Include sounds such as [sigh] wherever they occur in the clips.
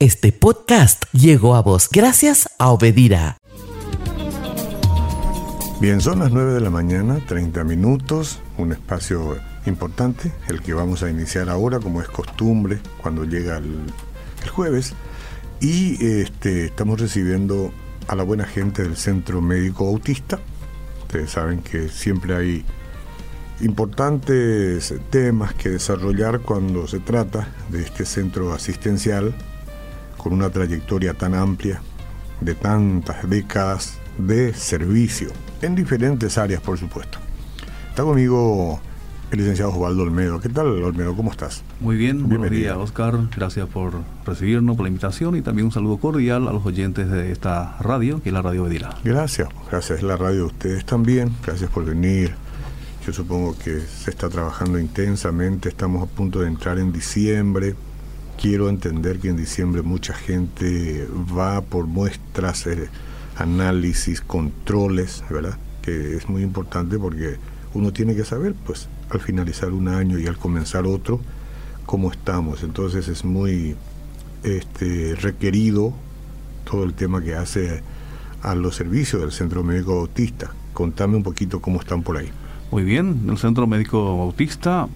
Este podcast llegó a vos gracias a Obedira. Bien, son las 9 de la mañana, 30 minutos, un espacio importante, el que vamos a iniciar ahora, como es costumbre, cuando llega el, jueves. Y este, estamos recibiendo a la buena gente del Centro Médico Autista. Ustedes saben que siempre hay importantes temas que desarrollar cuando se trata de este centro asistencial con una trayectoria tan amplia, de tantas décadas de servicio, en diferentes áreas, por supuesto. Está conmigo el licenciado Osvaldo Olmedo. ¿Qué tal, Olmedo? ¿Cómo estás? Muy bien, buenos días, Oscar. Gracias por recibirnos, por la invitación y también un saludo cordial a los oyentes de esta radio, que es la Radio Bedira. Gracias, gracias. La radio de ustedes también. Gracias por venir. Yo supongo que se está trabajando intensamente. Estamos a punto de entrar en diciembre quiero entender que en diciembre mucha gente va por muestras, eh, análisis, controles, ¿verdad? Que es muy importante porque uno tiene que saber, pues, al finalizar un año y al comenzar otro, cómo estamos. Entonces es muy este, requerido todo el tema que hace a los servicios del Centro Médico Bautista. Contame un poquito cómo están por ahí. Muy bien, el Centro Médico Bautista,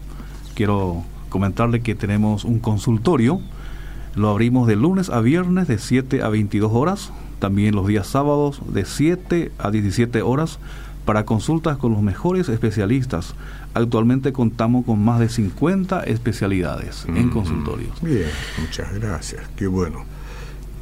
quiero comentarle que tenemos un consultorio. Lo abrimos de lunes a viernes de 7 a 22 horas. También los días sábados de 7 a 17 horas para consultas con los mejores especialistas. Actualmente contamos con más de 50 especialidades en consultorios. Bien, muchas gracias. Qué bueno.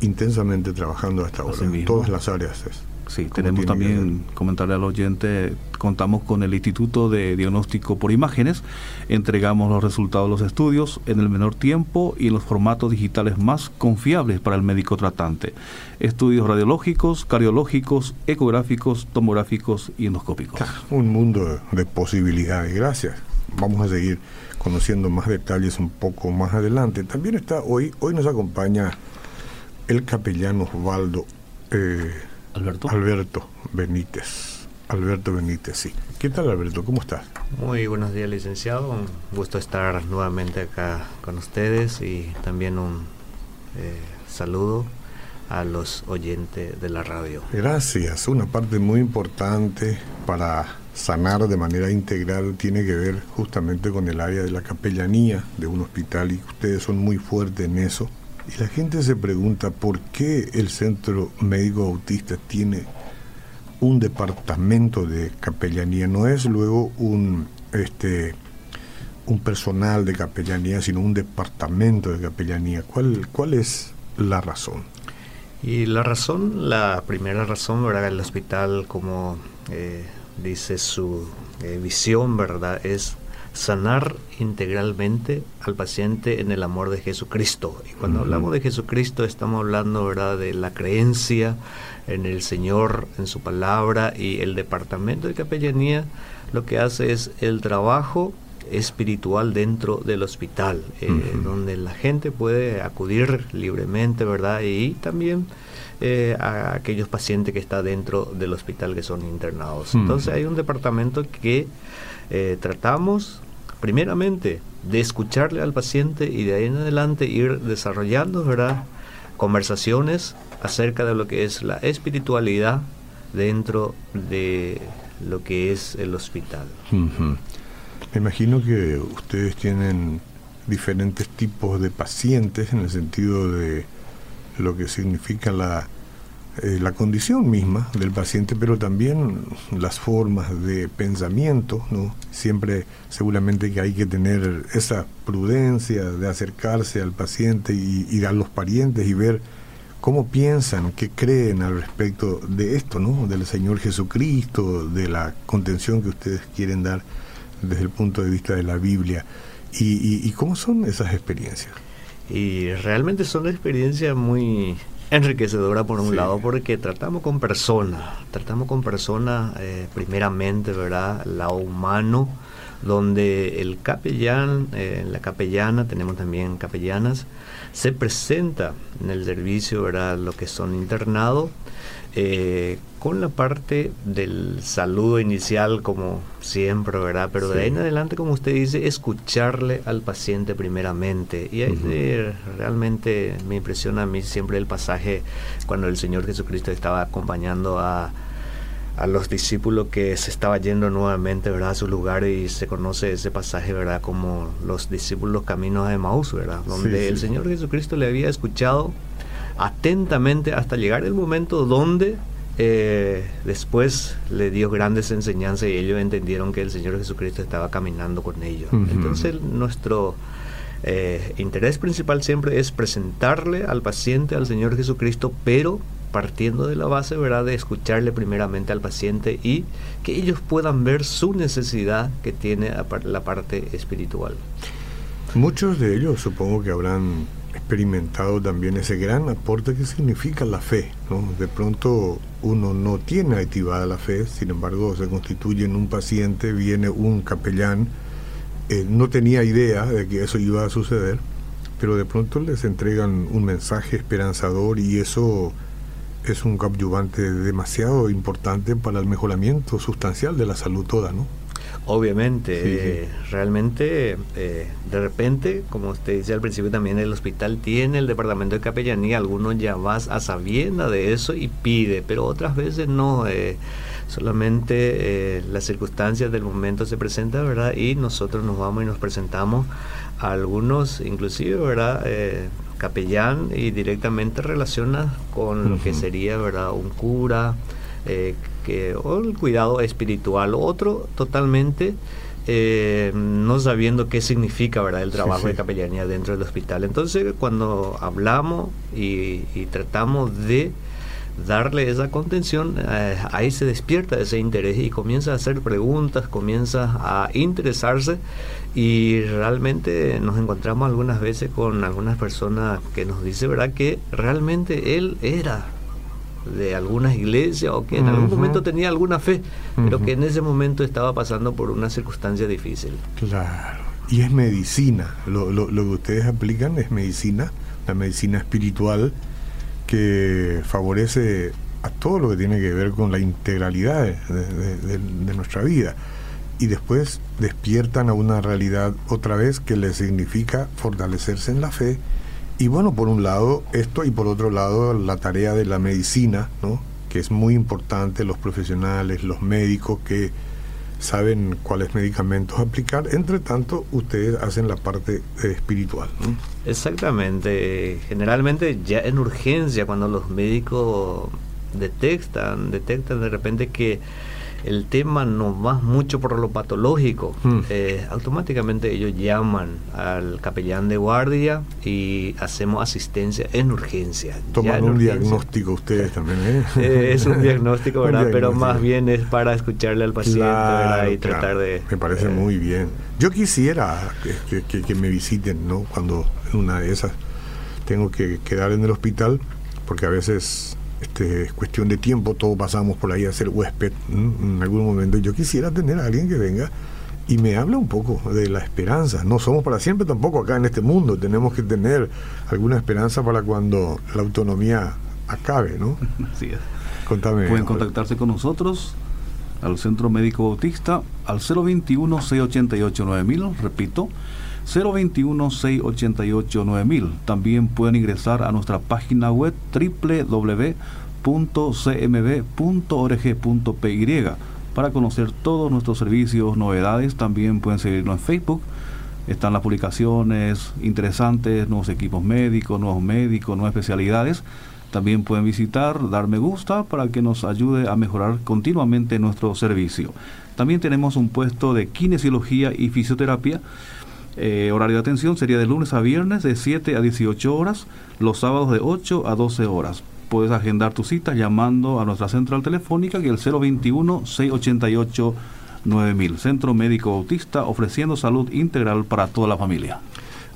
Intensamente trabajando hasta ahora en todas las áreas. Sí, tenemos también, comentarle al oyente, contamos con el Instituto de Diagnóstico por Imágenes, entregamos los resultados de los estudios en el menor tiempo y en los formatos digitales más confiables para el médico tratante. Estudios radiológicos, cardiológicos, ecográficos, tomográficos y endoscópicos. Un mundo de posibilidades, gracias. Vamos a seguir conociendo más detalles un poco más adelante. También está hoy, hoy nos acompaña el capellán Osvaldo. Eh, Alberto. Alberto Benítez. Alberto Benítez, sí. ¿Qué tal, Alberto? ¿Cómo estás? Muy buenos días, licenciado. Un gusto estar nuevamente acá con ustedes y también un eh, saludo a los oyentes de la radio. Gracias. Una parte muy importante para sanar de manera integral tiene que ver justamente con el área de la capellanía de un hospital y ustedes son muy fuertes en eso. Y la gente se pregunta por qué el Centro Médico Autista tiene un departamento de capellanía, no es luego un este un personal de capellanía, sino un departamento de capellanía. ¿Cuál, cuál es la razón? Y la razón, la primera razón, ¿verdad? El hospital, como eh, dice su eh, visión, ¿verdad? Es sanar integralmente al paciente en el amor de Jesucristo. Y cuando hablamos de Jesucristo estamos hablando ¿verdad? de la creencia en el Señor, en su palabra y el departamento de capellanía lo que hace es el trabajo espiritual dentro del hospital, eh, donde la gente puede acudir libremente, ¿verdad? Y también eh, a aquellos pacientes que están dentro del hospital que son internados. Entonces hay un departamento que eh, tratamos primeramente de escucharle al paciente y de ahí en adelante ir desarrollando ¿verdad? conversaciones acerca de lo que es la espiritualidad dentro de lo que es el hospital. Me imagino que ustedes tienen diferentes tipos de pacientes en el sentido de lo que significa la eh, la condición misma del paciente, pero también las formas de pensamiento, ¿no? Siempre seguramente que hay que tener esa prudencia de acercarse al paciente y, a los parientes y ver cómo piensan, qué creen al respecto de esto, ¿no? Del Señor Jesucristo, de la contención que ustedes quieren dar desde el punto de vista de la Biblia. ¿Y, y cómo son esas experiencias? Y realmente son experiencias muy enriquecedora por un lado porque tratamos con personas, tratamos con personas eh, primeramente, ¿verdad? Lado humano, donde el capellán, eh, la capellana, tenemos también capellanas, se presenta en el servicio, ¿verdad? Lo que son internados, eh, con la parte del saludo inicial, como siempre, ¿verdad? Pero de ahí en adelante, como usted dice, escucharle al paciente primeramente. Y ahí realmente me impresiona a mí siempre el pasaje cuando el Señor Jesucristo estaba acompañando a a los discípulos que se estaba yendo nuevamente ¿verdad? a su lugar y se conoce ese pasaje verdad como los discípulos caminos de Maús verdad donde el Señor Jesucristo le había escuchado atentamente hasta llegar el momento donde eh, después le dio grandes enseñanzas y ellos entendieron que el Señor Jesucristo estaba caminando con ellos entonces nuestro eh, interés principal siempre es presentarle al paciente al Señor Jesucristo pero partiendo de la base, ¿verdad?, de escucharle primeramente al paciente y que ellos puedan ver su necesidad que tiene la parte espiritual. Muchos de ellos supongo que habrán experimentado también ese gran aporte que significa la fe. ¿no? De pronto uno no tiene activada la fe, sin embargo se constituye en un paciente, viene un capellán, eh, no tenía idea de que eso iba a suceder, pero de pronto les entregan un mensaje esperanzador y eso es un coadyuvante demasiado importante para el mejoramiento sustancial de la salud toda, ¿no? Obviamente, eh, realmente, eh, de repente, como usted dice al principio también, el hospital tiene el departamento de capellanía, algunos ya vas a sabienda de eso y pide, pero otras veces no, eh, solamente las circunstancias del momento se presentan, ¿verdad? Y nosotros nos vamos y nos presentamos a algunos, inclusive, ¿verdad? capellán y directamente relaciona con lo que sería verdad un cura eh, que, o el cuidado espiritual otro totalmente eh, no sabiendo qué significa verdad el trabajo de capellanía dentro del hospital. Entonces cuando hablamos y, tratamos de darle esa contención, eh, ahí se despierta ese interés y comienza a hacer preguntas, comienza a interesarse y realmente nos encontramos algunas veces con algunas personas que nos dice verdad que realmente él era de alguna iglesia o que en algún momento tenía alguna fe, pero que en ese momento estaba pasando por una circunstancia difícil. Claro, y es medicina, lo, lo, lo que ustedes aplican es medicina, la medicina espiritual que favorece a todo lo que tiene que ver con la integralidad de nuestra vida y después despiertan a una realidad otra vez que les significa fortalecerse en la fe. Y bueno, por un lado esto y por otro lado la tarea de la medicina, ¿no? que es muy importante, los profesionales, los médicos que saben cuáles medicamentos aplicar. Entre tanto, ustedes hacen la parte espiritual. Exactamente. Generalmente ya en urgencia, cuando los médicos detectan, detectan de repente que el tema no va mucho por lo patológico, eh, automáticamente ellos llaman al capellán de guardia y hacemos asistencia en urgencia. Toman un diagnóstico ustedes también, ¿eh? ¿eh? es un diagnóstico, [laughs] ¿verdad? Pero más bien es para escucharle al paciente, ¿verdad? Y tratar de... Me parece eh, muy bien. Yo quisiera que, que, me visiten, ¿no? Cuando en una de esas tengo que quedar en el hospital, porque a veces este, es cuestión de tiempo, todos pasamos por ahí a ser huésped en algún momento. Yo quisiera tener a alguien que venga y me hable un poco de la esperanza. No somos para siempre tampoco acá en este mundo, tenemos que tener alguna esperanza para cuando la autonomía acabe, ¿no? [laughs] Así es. Contame. Pueden contactarse con nosotros al Centro Médico Bautista al 021-688-9000, repito, 021-688-9000. También pueden ingresar a nuestra página web www.cmb.org.py para conocer todos nuestros servicios, novedades. También pueden seguirnos en Facebook. Están las publicaciones interesantes, nuevos equipos médicos, nuevos médicos, nuevas especialidades. También pueden visitar, dar me gusta para que nos ayude a mejorar continuamente nuestro servicio. También tenemos un puesto de kinesiología y fisioterapia eh, horario de atención sería de lunes a viernes de 7 a 18 horas, los sábados de 8 a 12 horas. Puedes agendar tu cita llamando a nuestra central telefónica que es el 021-688-9000. Centro Médico Autista ofreciendo salud integral para toda la familia.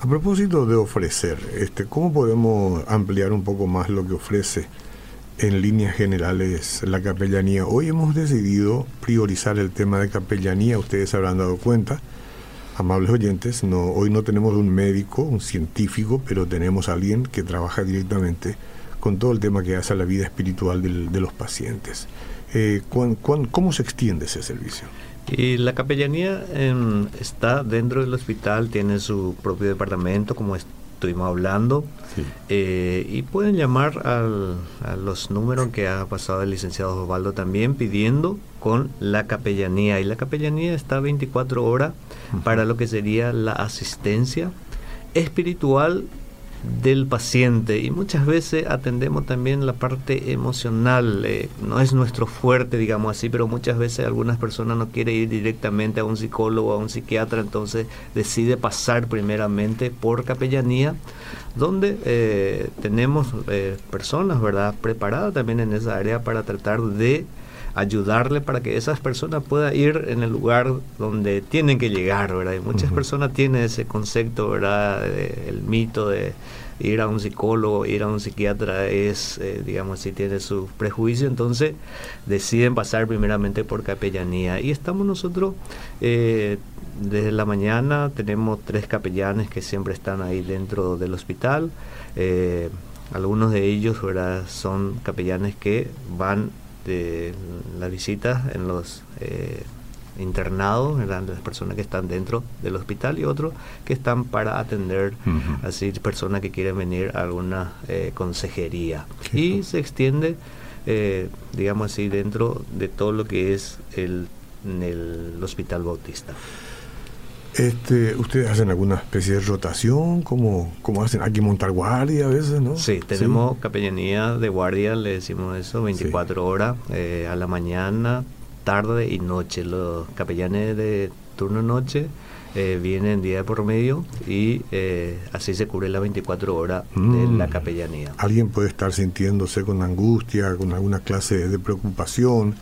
A propósito de ofrecer, este, ¿cómo podemos ampliar un poco más lo que ofrece en líneas generales la capellanía. Hoy hemos decidido priorizar el tema de capellanía, ustedes habrán dado cuenta, amables oyentes, no, hoy no tenemos un médico, un científico, pero tenemos alguien que trabaja directamente con todo el tema que hace a la vida espiritual de los pacientes. Eh, cómo se extiende ese servicio? Y la capellanía em, está dentro del hospital, tiene su propio departamento, como estuvimos hablando, eh, y pueden llamar al, a los números que ha pasado el licenciado Osvaldo también pidiendo con la capellanía. Y la capellanía está 24 horas para lo que sería la asistencia espiritual del paciente. Y muchas veces atendemos también la parte emocional eh, no es nuestro fuerte digamos así pero muchas veces algunas personas no quieren ir directamente a un psicólogo a un psiquiatra entonces decide pasar primeramente por capellanía donde eh, tenemos eh, personas verdad preparadas también en esa área para tratar de ayudarle para que esas personas puedan ir en el lugar donde tienen que llegar, ¿verdad? Y muchas personas tienen ese concepto, ¿verdad? el mito de ir a un psicólogo, ir a un psiquiatra es, eh, digamos, si tiene su prejuicio, entonces deciden pasar primeramente por capellanía. Y estamos nosotros eh, desde la mañana, tenemos tres capellanes que siempre están ahí dentro del hospital. Eh, algunos de ellos ¿verdad? son capellanes que van de la visita en los eh, internados, las personas que están dentro del hospital y otros que están para atender así personas que quieren venir a alguna eh, consejería. Y se extiende, eh, digamos así, dentro de todo lo que es el, el Hospital Bautista. Este, ¿Ustedes hacen alguna especie de rotación? ¿Cómo, cómo hacen? Hay que montar guardia a veces, ¿no? Sí, tenemos capellanía de guardia, le decimos eso, 24 horas eh, a la mañana, tarde y noche. Los capellanes de turno noche eh, vienen día por medio y eh, así se cubre las 24 horas de mm. la capellanía. Alguien puede estar sintiéndose con angustia, con alguna clase de preocupación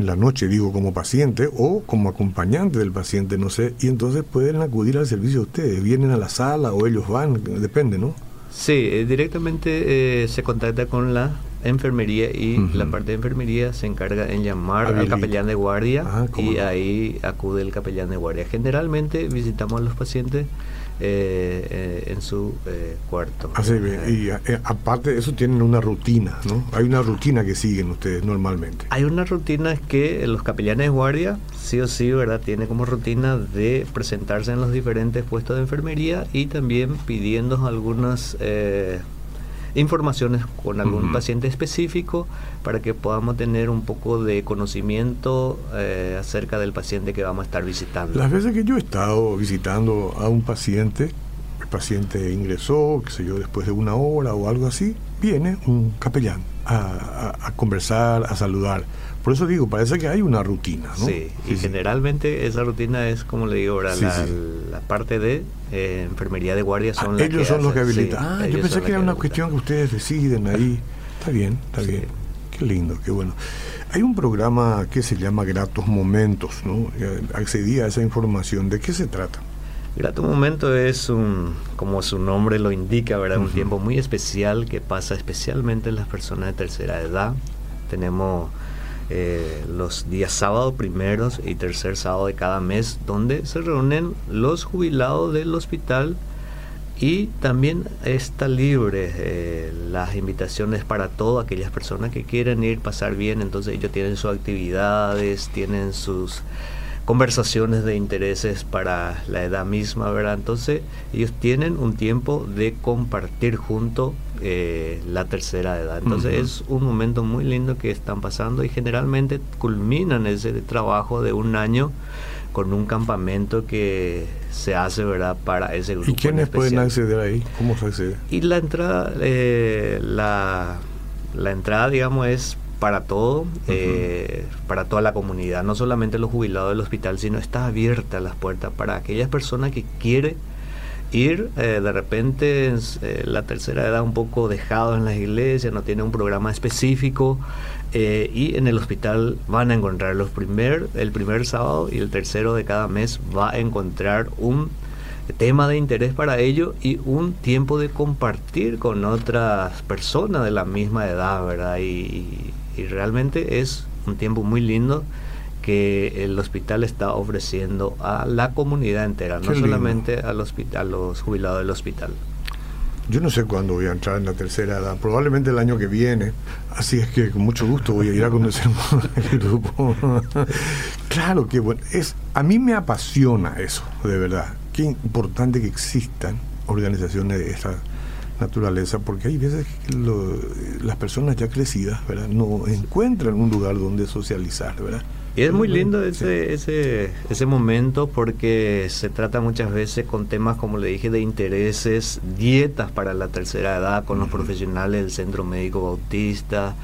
en la noche, digo, como paciente o como acompañante del paciente, no sé, y entonces pueden acudir al servicio de ustedes, vienen a la sala o ellos van, depende, ¿no? Sí, eh, directamente eh, se contacta con la enfermería y la parte de enfermería se encarga en llamar al capellán de guardia ah, y ahí acude el capellán de guardia. Generalmente visitamos a los pacientes eh, eh, en su eh, cuarto. Así y aparte de eso tienen una rutina, ¿no? Hay una rutina que siguen ustedes normalmente. Hay una rutina que los capellanes de guardia, sí o sí, ¿verdad? Tiene como rutina de presentarse en los diferentes puestos de enfermería y también pidiendo algunas informaciones con algún paciente específico para que podamos tener un poco de conocimiento eh, acerca del paciente que vamos a estar visitando. Las veces que yo he estado visitando a un paciente, el paciente ingresó, qué sé yo, después de una hora o algo así, viene un capellán a conversar, a saludar por eso digo, parece que hay una rutina, ¿no? Sí, y generalmente esa rutina es, como le digo, ahora, la, parte de eh, enfermería de guardia son ah, Ellos son los que habilitan. ah, yo pensé que era una cuestión que ustedes deciden ahí. Está bien, está bien. Qué lindo, qué bueno. Hay un programa que se llama Gratos Momentos, ¿no? Accedí a esa información. ¿De qué se trata? Grato Momento es un, como su nombre lo indica, ¿verdad? Un tiempo muy especial que pasa especialmente en las personas de tercera edad. Tenemos eh, los días sábado primeros y tercer sábado de cada mes, donde se reúnen los jubilados del hospital y también está libre eh, las invitaciones para todas aquellas personas que quieren ir, pasar bien, entonces ellos tienen sus actividades, tienen sus conversaciones de intereses para la edad misma, ¿verdad? Entonces ellos tienen un tiempo de compartir junto eh, la tercera edad. Entonces es un momento muy lindo que están pasando y generalmente culminan ese trabajo de un año con un campamento que se hace, ¿verdad? Para ese grupo. ¿Y quiénes pueden acceder ahí? ¿Cómo se accede? Y la entrada, eh, la, la entrada, digamos, es para todo, eh, para toda la comunidad, no solamente los jubilados del hospital, sino está abierta las puertas para aquellas personas que quieren ir eh, de repente eh, la tercera edad un poco dejado en las iglesias, no tiene un programa específico y en el hospital van a encontrar los primer, el primer sábado y el tercero de cada mes va a encontrar un tema de interés para ellos y un tiempo de compartir con otras personas de la misma edad, ¿verdad? Y, y realmente es un tiempo muy lindo que el hospital está ofreciendo a la comunidad entera, no solamente al hospital, a los jubilados del hospital. Yo no sé cuándo voy a entrar en la tercera edad, probablemente el año que viene, así es que con mucho gusto voy a ir a conocer [laughs] el grupo. claro que bueno, es, a mí me apasiona eso, de verdad. Qué importante que existan organizaciones de esta naturaleza, porque hay veces que las personas ya crecidas, ¿verdad? No encuentran un lugar donde socializar, ¿verdad? Y es muy lindo ese, ese, ese momento porque se trata muchas veces con temas, como le dije, de intereses, dietas para la tercera edad con los profesionales del Centro Médico Bautista,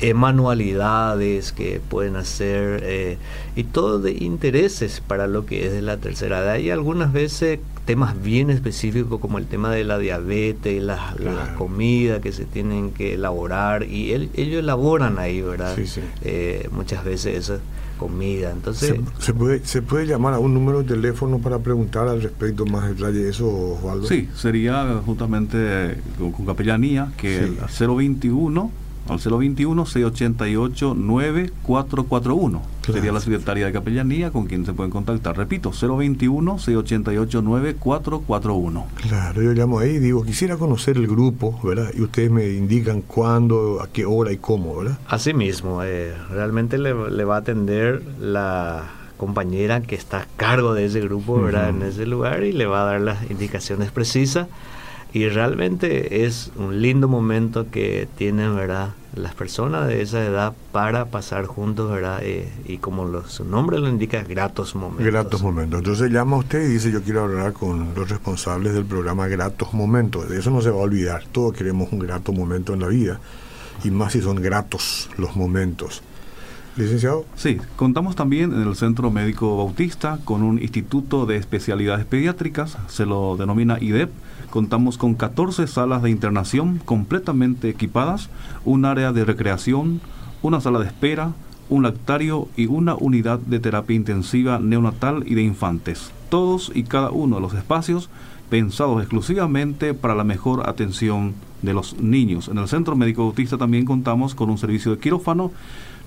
eh, manualidades que pueden hacer eh, y todo de intereses para lo que es de la tercera edad. Y algunas veces temas bien específicos como el tema de la diabetes, y la, comida que se tienen que elaborar y ellos elaboran ahí, ¿verdad? Eh, muchas veces eso comida. Entonces, ¿Se, puede, ¿Se puede llamar a un número de teléfono para preguntar al respecto más detalle de eso, Osvaldo? Sí, sería justamente con, capellanía, que el 021 al 021-688-9441. Sería la secretaria de capellanía con quien se pueden contactar. Repito, 021-688-9441. Claro, yo llamo ahí y digo, quisiera conocer el grupo, ¿verdad? Y ustedes me indican cuándo, a qué hora y cómo, ¿verdad? Así mismo, eh, realmente le, va a atender la compañera que está a cargo de ese grupo, ¿verdad? En ese lugar y le va a dar las indicaciones precisas y realmente es un lindo momento que tienen, ¿verdad? Las personas de esa edad para pasar juntos, ¿verdad? Eh, y como su nombre lo indica, gratos momentos. Gratos momentos. Entonces llama a usted y dice, yo quiero hablar con los responsables del programa Gratos Momentos. De eso no se va a olvidar. Todos queremos un grato momento en la vida. Y más si son gratos los momentos. Licenciado. Sí, contamos también en el Centro Médico Bautista con un instituto de especialidades pediátricas, se lo denomina IDEP Contamos con 14 salas de internación completamente equipadas, un área de recreación, una sala de espera, un lactario y una unidad de terapia intensiva neonatal y de infantes. Todos y cada uno de los espacios pensados exclusivamente para la mejor atención de los niños. En el Centro Médico Autista también contamos con un servicio de quirófano.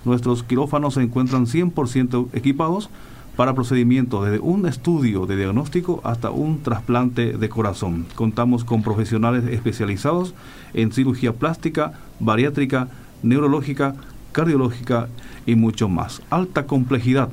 Nuestros quirófanos se encuentran 100% equipados para procedimientos desde un estudio de diagnóstico hasta un trasplante de corazón. Contamos con profesionales especializados en cirugía plástica, bariátrica, neurológica, cardiológica y mucho más. Alta complejidad.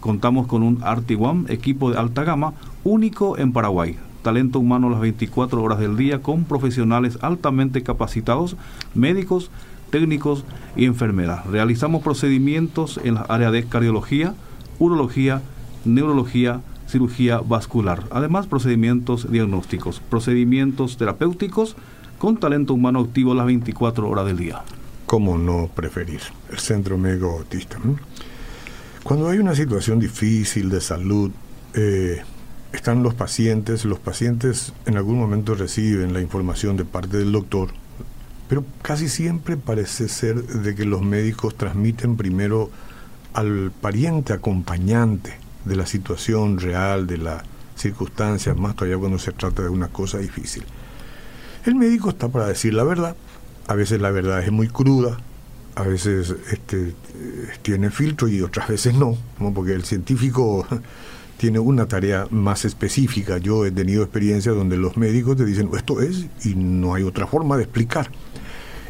Contamos con un Artiguam, equipo de alta gama, único en Paraguay. Talento humano las 24 horas del día con profesionales altamente capacitados, médicos, técnicos y enfermeras. Realizamos procedimientos en la área de cardiología, urología, neurología, cirugía vascular. Además, procedimientos diagnósticos, procedimientos terapéuticos con talento humano activo las 24 horas del día. ¿Cómo no preferir el Centro Médico Autista? Cuando hay una situación difícil de salud, eh, están los pacientes, los pacientes en algún momento reciben la información de parte del doctor, pero casi siempre parece ser de que los médicos transmiten primero al pariente acompañante de la situación real, de las circunstancias, más todavía cuando se trata de una cosa difícil. El médico está para decir la verdad, a veces la verdad es muy cruda, a veces este, tiene filtro y otras veces no, porque el científico [laughs] tiene una tarea más específica. Yo he tenido experiencias donde los médicos te dicen esto es y no hay otra forma de explicar.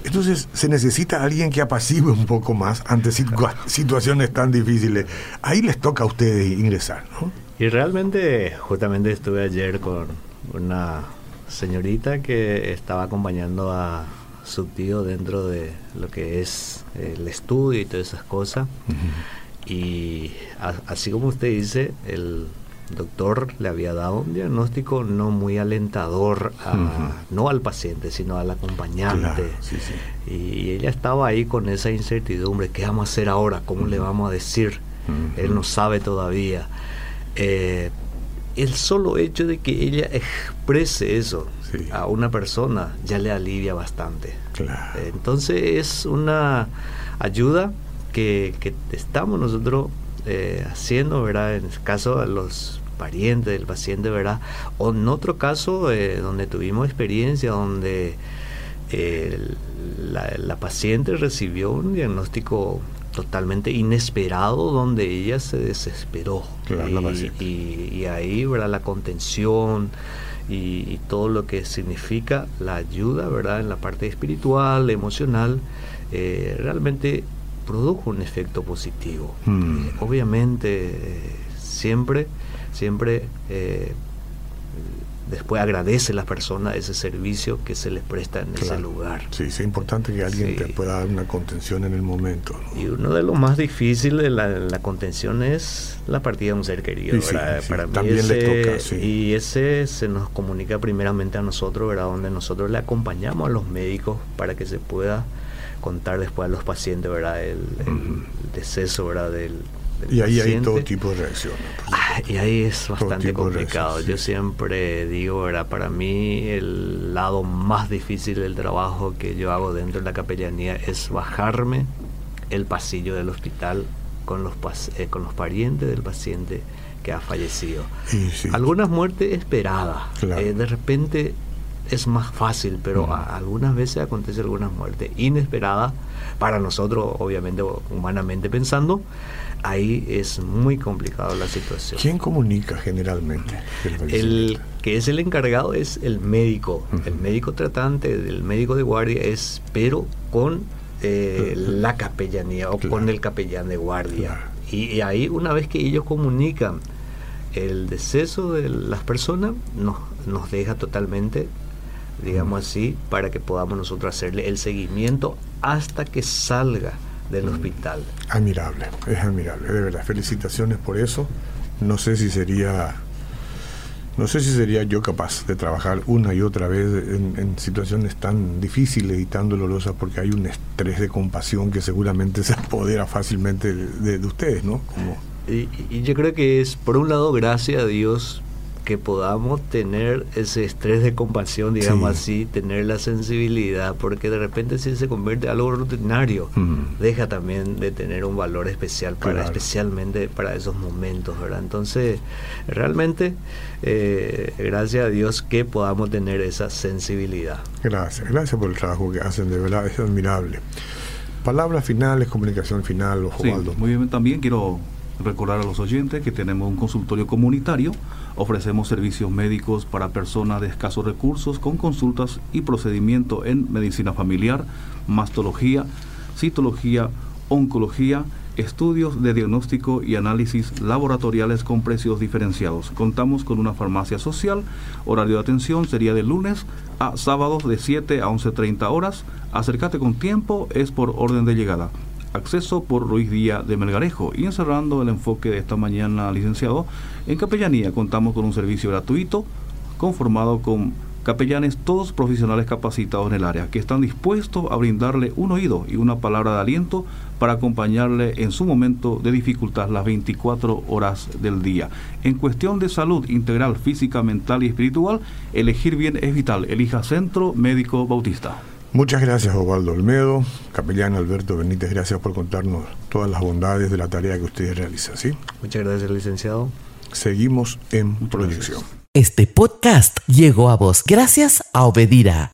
Entonces se necesita alguien que apacigue un poco más ante situaciones tan difíciles. Ahí les toca a ustedes ingresar, ¿no? Y realmente, justamente estuve ayer con una señorita que estaba acompañando a su tío dentro de lo que es el estudio y todas esas cosas. Y así como usted dice, el doctor le había dado un diagnóstico no muy alentador, no al paciente, sino al acompañante. Y ella estaba ahí con esa incertidumbre, ¿qué vamos a hacer ahora? ¿Cómo le vamos a decir? Él no sabe todavía. Eh, el solo hecho de que ella exprese eso a una persona ya le alivia bastante. Entonces es una ayuda que, estamos nosotros eh, haciendo, ¿verdad? En el caso de los parientes del paciente, ¿verdad? O en otro caso, eh, donde tuvimos experiencia, donde la, la, paciente recibió un diagnóstico totalmente inesperado donde ella se desesperó. Y, ahí verdad la contención y, todo lo que significa la ayuda verdad en la parte espiritual emocional eh, realmente produjo un efecto positivo. Eh, obviamente eh, siempre siempre después agradece la persona ese servicio que se les presta en ese lugar. Sí, es importante que alguien te pueda dar una contención en el momento. Y uno de los más difíciles de la, contención es la partida de un ser querido. Para mí También le toca, Y ese se nos comunica primeramente a nosotros, ¿verdad? donde nosotros le acompañamos a los médicos para que se pueda contar después a los pacientes ¿verdad? El, deceso ¿verdad? Del, y ahí hay todo tipo de reacciones. Ah, y ahí es bastante complicado. Yo siempre digo, ¿verdad? para mí el lado más difícil del trabajo que yo hago dentro de la capellanía es bajarme el pasillo del hospital con los, eh, con los parientes del paciente que ha fallecido. Algunas muertes esperadas. Eh, de repente es más fácil, pero algunas veces acontece alguna muerte inesperada para nosotros, obviamente, humanamente pensando, ahí es muy complicado la situación. ¿Quién comunica generalmente? El, que es el encargado es el médico, el médico tratante, el médico de guardia es, pero con eh, la capellanía o con el capellán de guardia. Y, ahí una vez que ellos comunican el deceso de las personas, nos, nos deja totalmente digamos así, para que podamos nosotros hacerle el seguimiento hasta que salga del hospital. Admirable, es admirable, de verdad. Felicitaciones por eso. No sé si sería, no sé si sería yo capaz de trabajar una y otra vez en, situaciones tan difíciles y tan dolorosas porque hay un estrés de compasión que seguramente [laughs] se apodera fácilmente de, ustedes, ¿no? Como... Y, y, yo creo que es, por un lado, gracias a Dios que podamos tener ese estrés de compasión, digamos así, tener la sensibilidad, porque de repente si se convierte en algo rutinario, deja también de tener un valor especial para especialmente para esos momentos, ¿verdad? Entonces, realmente, eh, gracias a Dios que podamos tener esa sensibilidad. Gracias, gracias por el trabajo que hacen, de verdad, es admirable. Palabras finales, comunicación final, Osvaldo. muy bien, también quiero recordar a los oyentes que tenemos un consultorio comunitario Ofrecemos servicios médicos para personas de escasos recursos con consultas y procedimiento en medicina familiar, mastología, citología, oncología, estudios de diagnóstico y análisis laboratoriales con precios diferenciados. Contamos con una farmacia social. Horario de atención sería de lunes a sábados de 7 a 11.30 horas. Acércate con tiempo, es por orden de llegada acceso por Ruiz Díaz de Melgarejo. Y encerrando el enfoque de esta mañana, licenciado, en Capellanía contamos con un servicio gratuito conformado con capellanes, todos profesionales capacitados en el área, que están dispuestos a brindarle un oído y una palabra de aliento para acompañarle en su momento de dificultad las 24 horas del día. En cuestión de salud integral, física, mental y espiritual, elegir bien es vital. Elija Centro Médico Bautista. Muchas gracias Osvaldo Olmedo, capellán Alberto Benítez, gracias por contarnos todas las bondades de la tarea que ustedes realizan. ¿sí? Muchas gracias licenciado. Seguimos en proyección. Este podcast llegó a vos gracias a Obedira.